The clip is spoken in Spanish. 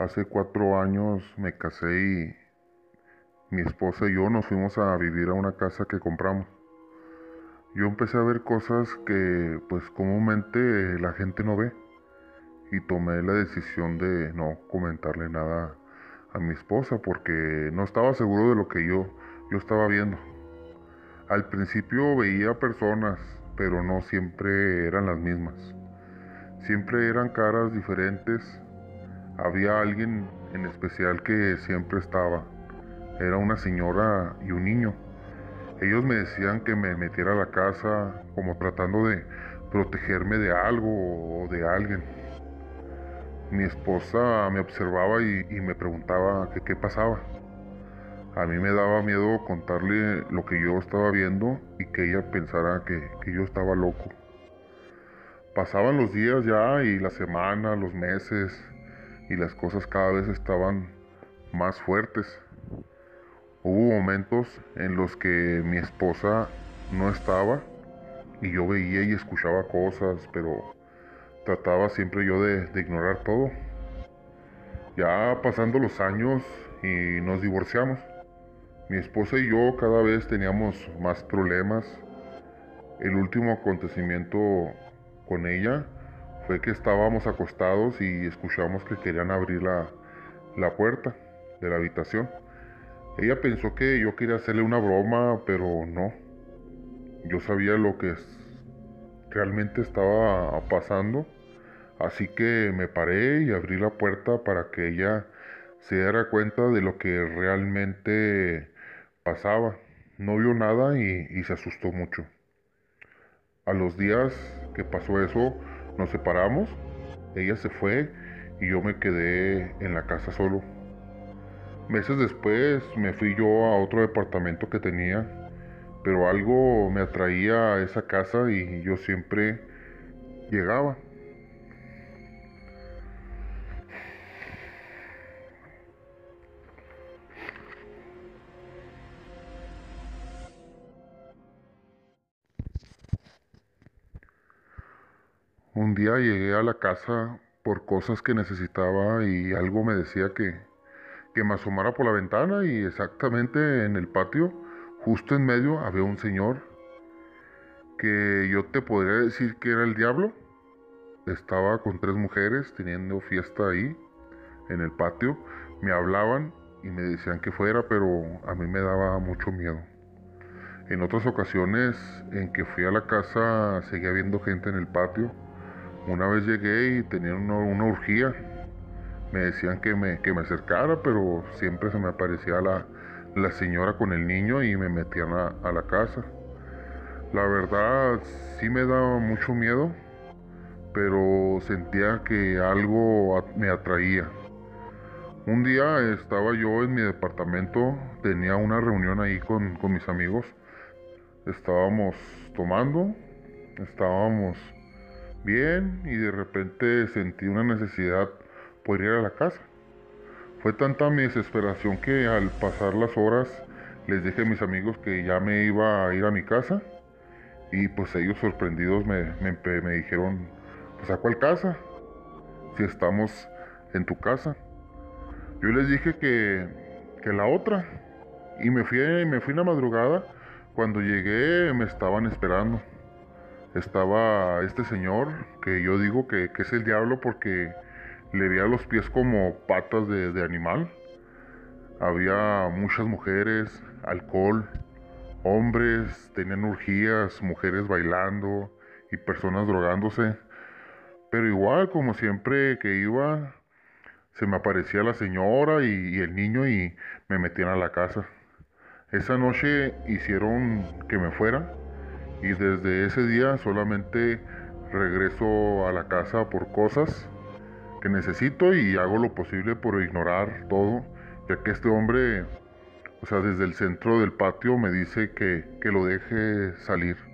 Hace cuatro años me casé y mi esposa y yo nos fuimos a vivir a una casa que compramos. Yo empecé a ver cosas que pues comúnmente la gente no ve y tomé la decisión de no comentarle nada a mi esposa porque no estaba seguro de lo que yo, yo estaba viendo. Al principio veía personas, pero no siempre eran las mismas. Siempre eran caras diferentes. Había alguien en especial que siempre estaba. Era una señora y un niño. Ellos me decían que me metiera a la casa como tratando de protegerme de algo o de alguien. Mi esposa me observaba y, me preguntaba qué pasaba. A mí me daba miedo contarle lo que yo estaba viendo y que ella pensara que, que yo estaba loco. Pasaban los días ya y las semanas, los meses y las cosas cada vez estaban más fuertes. Hubo momentos en los que mi esposa no estaba y yo veía y escuchaba cosas, pero trataba siempre yo de, ignorar todo. Ya pasando los años y nos divorciamos. Mi esposa y yo cada vez teníamos más problemas. El último acontecimiento con ella que estábamos acostados y escuchamos que querían abrir la, la puerta de la habitación. Ella pensó que yo quería hacerle una broma, pero no. Yo sabía lo que realmente estaba pasando Así que me paré y abrí la puerta para que ella se diera cuenta de lo que realmente pasaba. No vio nada y, se asustó mucho. A los días que pasó eso, nos separamos. Ella se fue y yo me quedé en la casa solo. Meses después me fui yo a otro departamento que tenía, pero algo me atraía a esa casa y yo siempre llegaba. Un día llegué a la casa por cosas que necesitaba y algo me decía que, que me asomara por la ventana y exactamente en el patio, justo en medio, había un señor que yo te podría decir que era el diablo. Estaba con tres mujeres teniendo fiesta ahí en el patio. Me hablaban y me decían que fuera, pero a mí me daba mucho miedo. En otras ocasiones en que fui a la casa seguía viendo gente en el patio una vez llegué y tenían una, urgía. Me decían que me, que me acercara, pero siempre se me aparecía la, la señora con el niño y me metían a, a la casa. La verdad sí me daba mucho miedo, pero sentía que algo me atraía. Un día estaba yo en mi departamento, tenía una reunión ahí con, con mis amigos. Estábamos tomando, estábamos bien y de repente sentí una necesidad por ir a la casa. Fue tanta mi desesperación que al pasar las horas les dije a mis amigos que ya me iba a ir a mi casa y pues ellos sorprendidos me, dijeron, pues a cuál casa, si estamos en tu casa. Yo les dije que, que la otra y me fui, me fui una madrugada. Cuando llegué me estaban esperando estaba este señor que yo digo que, es el diablo porque le veía los pies como patas de, animal. Había muchas mujeres, alcohol, hombres, tenían urgías, mujeres bailando y personas drogándose. Pero igual, como siempre que iba, se me aparecía la señora y, el niño y me metían a la casa. Esa noche hicieron que me fuera y desde ese día solamente regreso a la casa por cosas que necesito y hago lo posible por ignorar todo, ya que este hombre, o sea, desde el centro del patio me dice que, que lo deje salir.